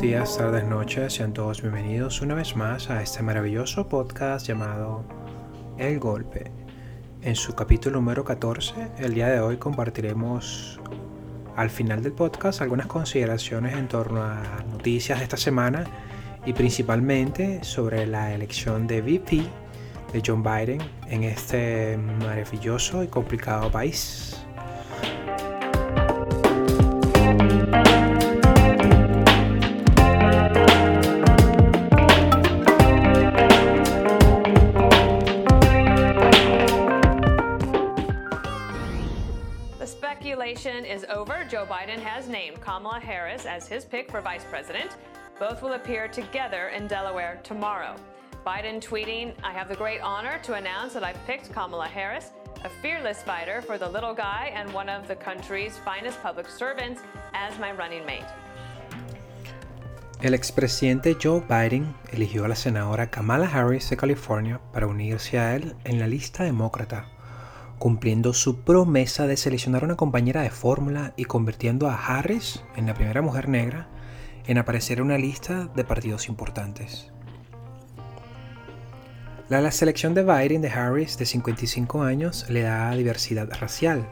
días, tardes, noches, sean todos bienvenidos una vez más a este maravilloso podcast llamado El Golpe. En su capítulo número 14, el día de hoy compartiremos al final del podcast algunas consideraciones en torno a noticias de esta semana y principalmente sobre la elección de VP de John Biden en este maravilloso y complicado país. As his pick for vice president. Both will appear together in Delaware tomorrow. Biden tweeting, I have the great honor to announce that I've picked Kamala Harris, a fearless fighter for the little guy and one of the country's finest public servants, as my running mate. El expresidente Joe Biden eligió a la senadora Kamala Harris de California para unirse a él en la lista demócrata cumpliendo su promesa de seleccionar una compañera de fórmula y convirtiendo a Harris en la primera mujer negra en aparecer en una lista de partidos importantes. La, selección de Biden de Harris de 55 años le da diversidad racial,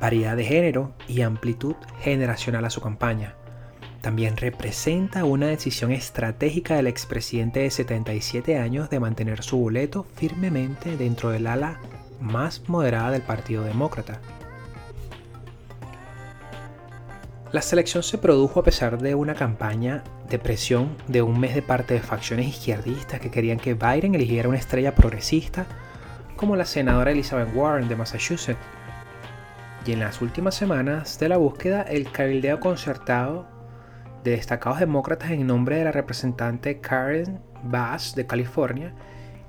variedad de género y amplitud generacional a su campaña. También representa una decisión estratégica del expresidente de 77 años de mantener su boleto firmemente dentro del ala más moderada del Partido Demócrata. La selección se produjo a pesar de una campaña de presión de un mes de parte de facciones izquierdistas que querían que Biden eligiera una estrella progresista como la senadora Elizabeth Warren de Massachusetts. Y en las últimas semanas de la búsqueda, el cabildeo concertado de destacados demócratas en nombre de la representante Karen Bass de California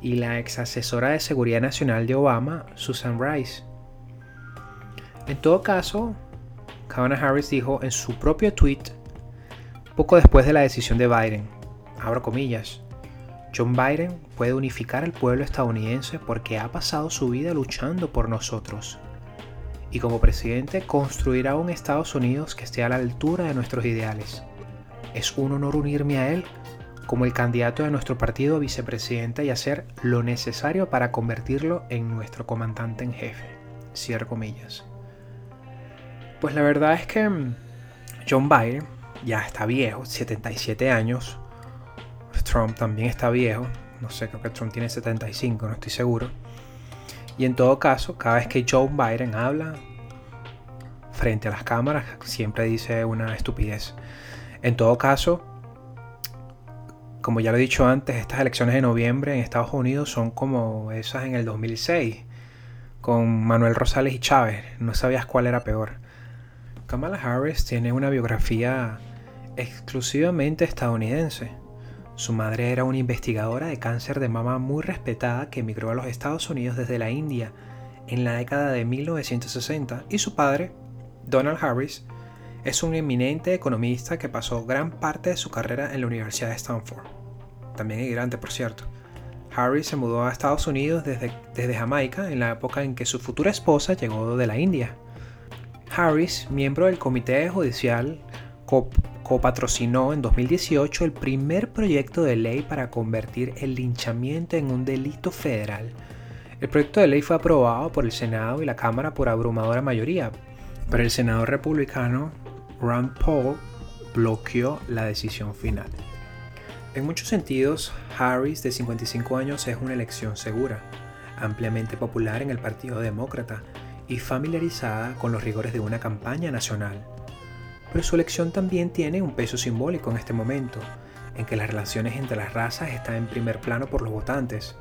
y la ex asesora de seguridad nacional de Obama, Susan Rice. En todo caso, Kamala Harris dijo en su propio tweet, poco después de la decisión de Biden, abro comillas, John Biden puede unificar al pueblo estadounidense porque ha pasado su vida luchando por nosotros. Y como presidente construirá un Estados Unidos que esté a la altura de nuestros ideales. Es un honor unirme a él como el candidato de nuestro partido a vicepresidenta y hacer lo necesario para convertirlo en nuestro comandante en jefe. Cierro comillas. Pues la verdad es que mm, John Biden ya está viejo, 77 años. Trump también está viejo. No sé, creo que Trump tiene 75, no estoy seguro. Y en todo caso, cada vez que Joe Biden habla frente a las cámaras, siempre dice una estupidez. En todo caso, como ya lo he dicho antes, estas elecciones de noviembre en Estados Unidos son como esas en el 2006, con Manuel Rosales y Chávez. No sabías cuál era peor. Kamala Harris tiene una biografía exclusivamente estadounidense. Su madre era una investigadora de cáncer de mama muy respetada que emigró a los Estados Unidos desde la India en la década de 1960 y su padre, Donald Harris, es un eminente economista que pasó gran parte de su carrera en la Universidad de Stanford también inmigrante por cierto. Harry se mudó a Estados Unidos desde, desde Jamaica en la época en que su futura esposa llegó de la India. Harris, miembro del Comité Judicial, copatrocinó en 2018 el primer proyecto de ley para convertir el linchamiento en un delito federal. El proyecto de ley fue aprobado por el Senado y la Cámara por abrumadora mayoría, pero el senador republicano Ron Paul bloqueó la decisión final. En muchos sentidos, Harris, de 55 años, es una elección segura, ampliamente popular en el Partido Demócrata y familiarizada con los rigores de una campaña nacional. Pero su elección también tiene un peso simbólico en este momento, en que las relaciones entre las razas están en primer plano por los votantes,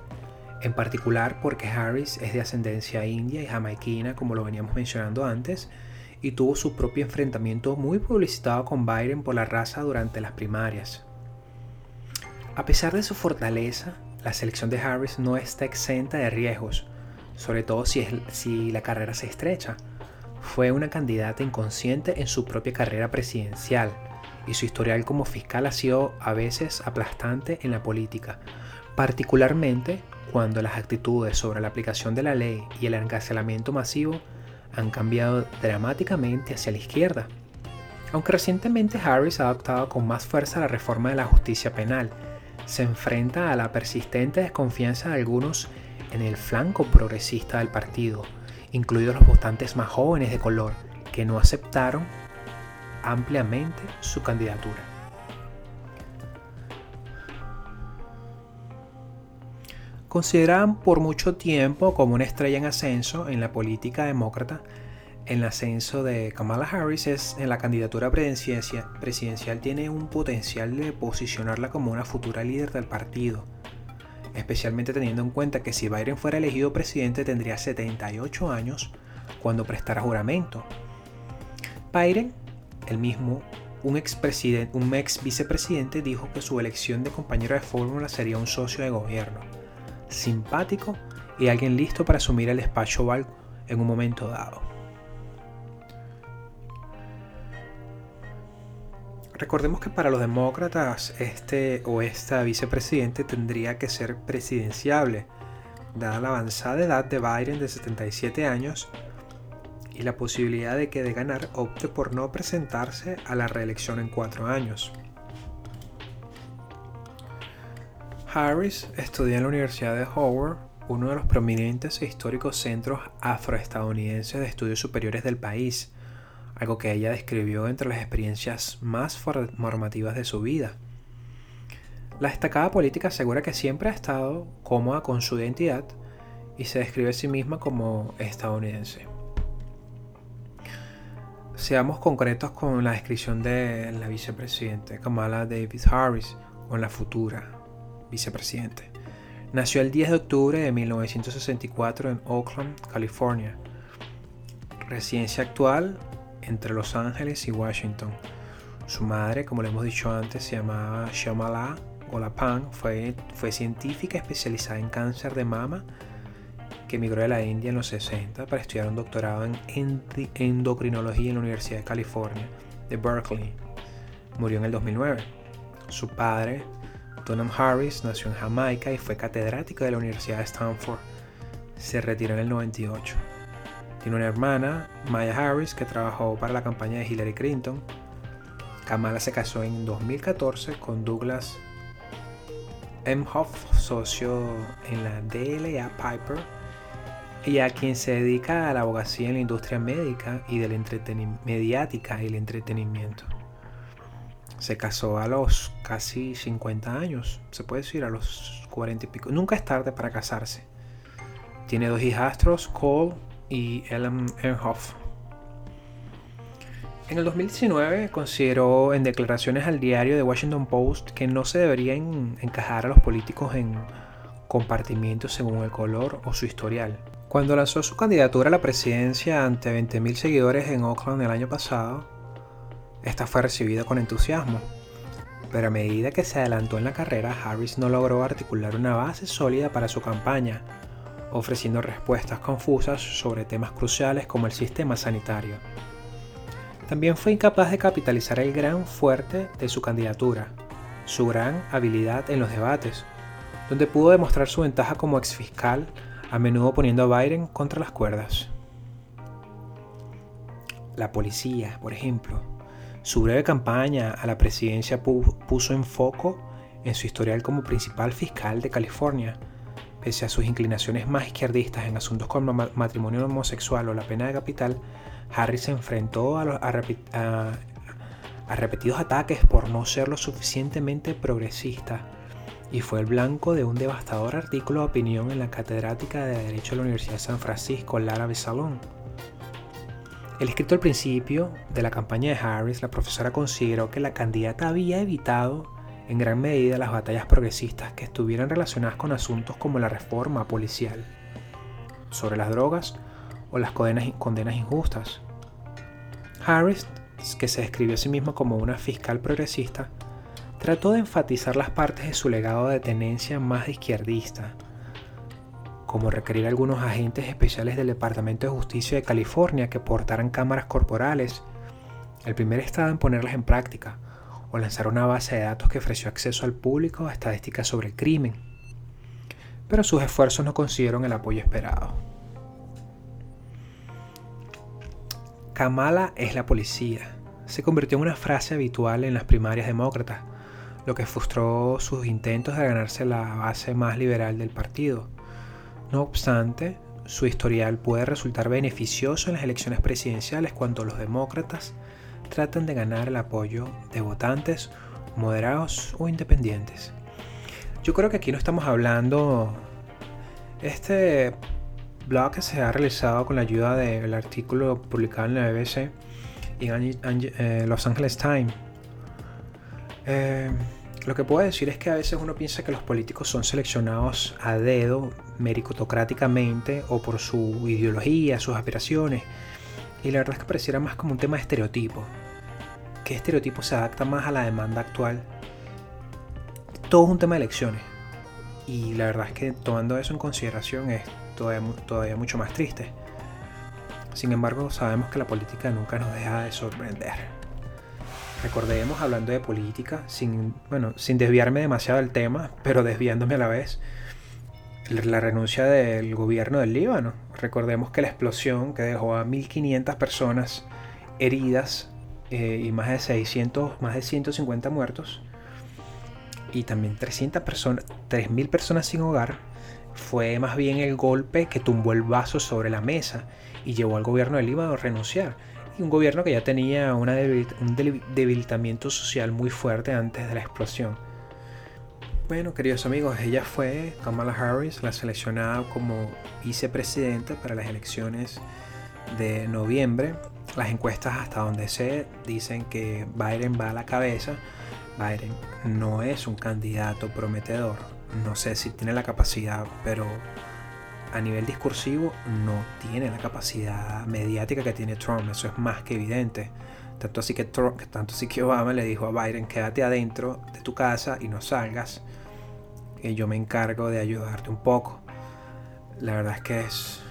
en particular porque Harris es de ascendencia india y jamaiquina, como lo veníamos mencionando antes, y tuvo su propio enfrentamiento muy publicitado con Biden por la raza durante las primarias. A pesar de su fortaleza, la selección de Harris no está exenta de riesgos, sobre todo si, la carrera se estrecha. Fue una candidata inconsciente en su propia carrera presidencial y su historial como fiscal ha sido a veces aplastante en la política, particularmente cuando las actitudes sobre la aplicación de la ley y el encarcelamiento masivo han cambiado dramáticamente hacia la izquierda. Aunque recientemente Harris ha adoptado con más fuerza la reforma de la justicia penal, se enfrenta a la persistente desconfianza de algunos en el flanco progresista del partido, incluidos los votantes más jóvenes de color, que no aceptaron ampliamente su candidatura. Consideraban por mucho tiempo como una estrella en ascenso en la política demócrata, el ascenso de Kamala Harris es, en la candidatura presidencial, tiene un potencial de posicionarla como una futura líder del partido, especialmente teniendo en cuenta que si Biden fuera elegido presidente tendría 78 años cuando prestara juramento. Biden, el mismo, un ex, un ex vicepresidente, dijo que su elección de compañero de fórmula sería un socio de gobierno, simpático y alguien listo para asumir el despacho Oval en un momento dado. Recordemos que para los demócratas este o esta vicepresidente tendría que ser presidenciable, dada la avanzada edad de Biden de 77 años y la posibilidad de que de ganar opte por no presentarse a la reelección en cuatro años. Harris estudió en la Universidad de Howard, uno de los prominentes e históricos centros afroestadounidenses de estudios superiores del país, algo que ella describió entre las experiencias más formativas de su vida. La destacada política asegura que siempre ha estado cómoda con su identidad y se describe a sí misma como estadounidense. Seamos concretos con la descripción de la vicepresidente Kamala Davis Harris o la futura vicepresidente. Nació el 10 de octubre de 1964 en Oakland, California. Residencia actual entre Los Ángeles y Washington. Su madre, como le hemos dicho antes, se llamaba Shamala Olapan, fue, fue científica especializada en cáncer de mama que emigró de la India en los 60 para estudiar un doctorado en endocrinología en la Universidad de California de Berkeley. Murió en el 2009. Su padre, Donham Harris, nació en Jamaica y fue catedrático de la Universidad de Stanford. Se retiró en el 98. Tiene una hermana, Maya Harris, que trabajó para la campaña de Hillary Clinton. Kamala se casó en 2014 con Douglas Emhoff, socio en la DLA Piper, y a quien se dedica a la abogacía en la industria médica y del mediática y el entretenimiento. Se casó a los casi 50 años, se puede decir a los 40 y pico. Nunca es tarde para casarse. Tiene dos hijastros, Cole y Ellen Ehrhoff. En el 2019 consideró en declaraciones al diario The Washington Post que no se deberían encajar a los políticos en compartimientos según el color o su historial. Cuando lanzó su candidatura a la presidencia ante 20.000 seguidores en Oakland el año pasado, esta fue recibida con entusiasmo. Pero a medida que se adelantó en la carrera, Harris no logró articular una base sólida para su campaña ofreciendo respuestas confusas sobre temas cruciales como el sistema sanitario. También fue incapaz de capitalizar el gran fuerte de su candidatura, su gran habilidad en los debates, donde pudo demostrar su ventaja como exfiscal, a menudo poniendo a Biden contra las cuerdas. La policía, por ejemplo, su breve campaña a la presidencia puso en foco en su historial como principal fiscal de California, Pese a sus inclinaciones más izquierdistas en asuntos como matrimonio homosexual o la pena de capital, Harris se enfrentó a, repetidos ataques por no ser lo suficientemente progresista y fue el blanco de un devastador artículo de opinión en la catedrática de Derecho de la Universidad de San Francisco, Lara Besalón. El escrito al principio de la campaña de Harris, la profesora consideró que la candidata había evitado en gran medida las batallas progresistas que estuvieran relacionadas con asuntos como la reforma policial, sobre las drogas o las condenas, injustas. Harris, que se describió a sí mismo como una fiscal progresista, trató de enfatizar las partes de su legado de tenencia más izquierdista, como requerir a algunos agentes especiales del Departamento de Justicia de California que portaran cámaras corporales, el primer estado en ponerlas en práctica, o lanzar una base de datos que ofreció acceso al público a estadísticas sobre el crimen. Pero sus esfuerzos no consiguieron el apoyo esperado. Kamala es la policía. se convirtió en una frase habitual en las primarias demócratas, lo que frustró sus intentos de ganarse la base más liberal del partido. No obstante, su historial puede resultar beneficioso en las elecciones presidenciales cuando los demócratas tratan de ganar el apoyo de votantes moderados o independientes. Yo creo que aquí no estamos hablando... Este blog se ha realizado con la ayuda del artículo publicado en la BBC y en eh, Los Angeles Times. Eh, lo que puedo decir es que a veces uno piensa que los políticos son seleccionados a dedo, meritocráticamente, o por su ideología, sus aspiraciones. Y la verdad es que pareciera más como un tema de estereotipo. ¿Qué estereotipo se adapta más a la demanda actual? Todo es un tema de elecciones. Y la verdad es que tomando eso en consideración es todavía, todavía mucho más triste. Sin embargo, sabemos que la política nunca nos deja de sorprender recordemos, hablando de política, sin, bueno, sin desviarme demasiado del tema, pero desviándome a la vez, la renuncia del gobierno del Líbano. Recordemos que la explosión que dejó a 1.500 personas heridas eh, y más de 600, más de 150 muertos, y también 300 personas, 3.000 personas sin hogar, fue más bien el golpe que tumbó el vaso sobre la mesa y llevó al gobierno del Líbano a renunciar un gobierno que ya tenía un debilitamiento social muy fuerte antes de la explosión. Bueno, queridos amigos, ella fue Kamala Harris, la seleccionada como vicepresidenta para las elecciones de noviembre. Las encuestas hasta donde sé dicen que Biden va a la cabeza. Biden no es un candidato prometedor. No sé si tiene la capacidad, pero a nivel discursivo no tiene la capacidad mediática que tiene Trump, eso es más que evidente. Tanto así que, tanto así que Obama le dijo a Biden, quédate adentro de tu casa y no salgas, que yo me encargo de ayudarte un poco. La verdad es que es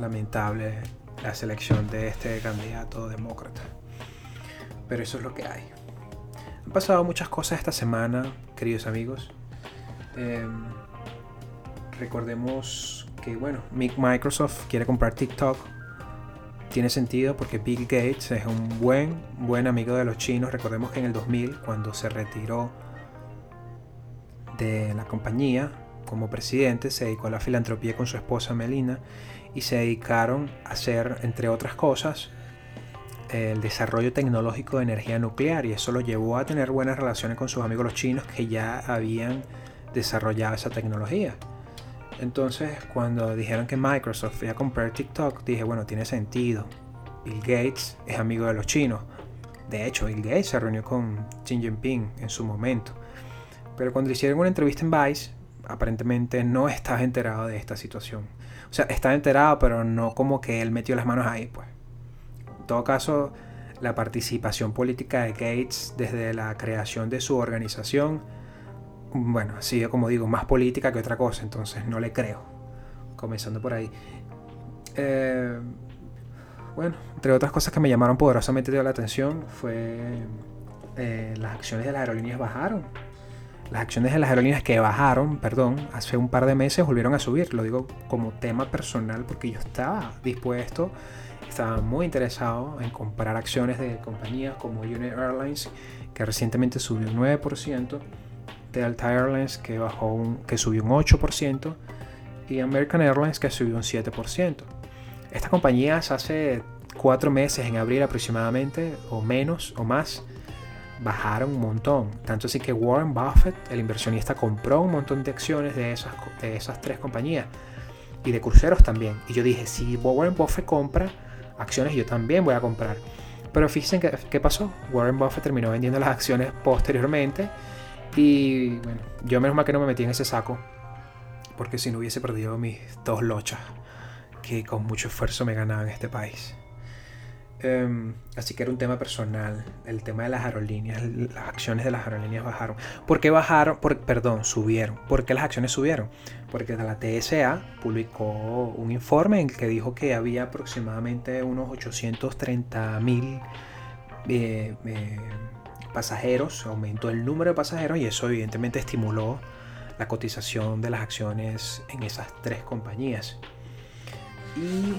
lamentable la selección de este candidato demócrata. Pero eso es lo que hay. Han pasado muchas cosas esta semana, queridos amigos. Em, recordemos que bueno, Microsoft quiere comprar TikTok. Tiene sentido porque Bill Gates es un buen, buen amigo de los chinos. Recordemos que en el 2000, cuando se retiró de la compañía como presidente, se dedicó a la filantropía con su esposa Melina y se dedicaron a hacer, entre otras cosas, el desarrollo tecnológico de energía nuclear y eso lo llevó a tener buenas relaciones con sus amigos los chinos que ya habían desarrollado esa tecnología. Entonces, cuando dijeron que Microsoft iba a comprar TikTok, dije, bueno, tiene sentido. Bill Gates es amigo de los chinos. De hecho, Bill Gates se reunió con Xi Jinping en su momento. Pero cuando hicieron una entrevista en Vice, aparentemente no estaba enterado de esta situación. O sea, estaba enterado, pero no como que él metió las manos ahí, pues. En todo caso, la participación política de Gates desde la creación de su organización bueno, sigue como digo, más política que otra cosa, entonces no le creo. Comenzando por ahí. Eh, bueno, entre otras cosas que me llamaron poderosamente la atención fue eh, las acciones de las aerolíneas bajaron. Las acciones de las aerolíneas que bajaron, perdón, hace un par de meses volvieron a subir. Lo digo como tema personal porque yo estaba dispuesto, estaba muy interesado en comprar acciones de compañías como United Airlines, que recientemente subió un 9%. Delta Airlines que, bajó un, que subió un 8% y American Airlines que subió un 7%. Estas compañías hace cuatro meses, en abril aproximadamente, o menos o más, bajaron un montón. Tanto así que Warren Buffett, el inversionista, compró un montón de acciones de esas, de esas tres compañías y de cruceros también. Y yo dije, si Warren Buffett compra acciones, yo también voy a comprar. Pero fíjense qué pasó. Warren Buffett terminó vendiendo las acciones posteriormente y bueno, yo menos mal que no me metí en ese saco, porque si no hubiese perdido mis dos lochas que con mucho esfuerzo me ganaban en este país. Em, así que era un tema personal, el tema de las aerolíneas, las acciones de las aerolíneas bajaron. ¿Por qué bajaron? Por, perdón, subieron. ¿Por qué las acciones subieron? Porque la TSA publicó un informe en el que dijo que había aproximadamente unos 830 mil eh, eh, pasajeros, aumentó el número de pasajeros y eso evidentemente estimuló la cotización de las acciones en esas tres compañías. Y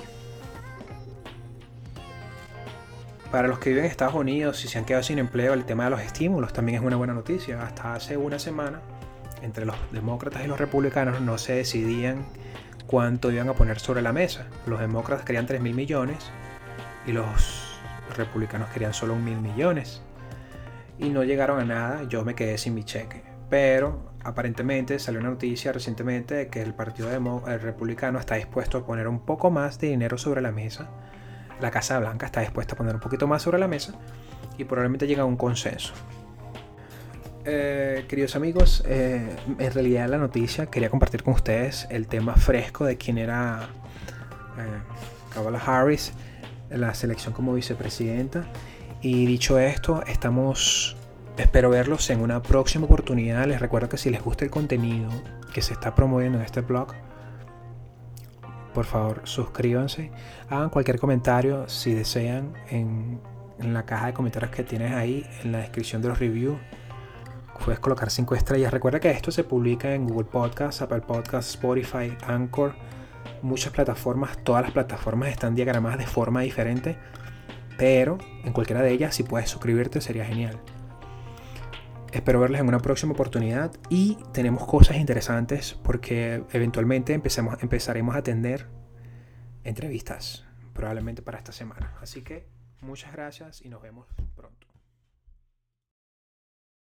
para los que viven en Estados Unidos y se han quedado sin empleo, el tema de los estímulos también es una buena noticia. Hasta hace una semana, entre los demócratas y los republicanos no se decidían cuánto iban a poner sobre la mesa. Los demócratas querían 3 mil millones y los republicanos querían solo un mil millones. Y no llegaron a nada, yo me quedé sin mi cheque. Pero aparentemente salió una noticia recientemente de que el Partido Republicano está dispuesto a poner un poco más de dinero sobre la mesa. La Casa Blanca está dispuesta a poner un poquito más sobre la mesa y probablemente llega a un consenso. Eh, queridos amigos, eh, en realidad la noticia quería compartir con ustedes el tema fresco de quién era eh, Kamala Harris, la selección como vicepresidenta. Y dicho esto, estamos Espero verlos en una próxima oportunidad. Les recuerdo que si les gusta el contenido que se está promoviendo en este blog, por favor suscríbanse. Hagan cualquier comentario si desean en, la caja de comentarios que tienes ahí en la descripción de los reviews. Puedes colocar 5 estrellas. Recuerda que esto se publica en Google Podcasts, Apple Podcasts, Spotify, Anchor, muchas plataformas. Todas las plataformas están diagramadas de forma diferente. Pero en cualquiera de ellas, si puedes suscribirte, sería genial. Espero verles en una próxima oportunidad y tenemos cosas interesantes porque eventualmente empezaremos a atender entrevistas, probablemente para esta semana. Así que muchas gracias y nos vemos pronto.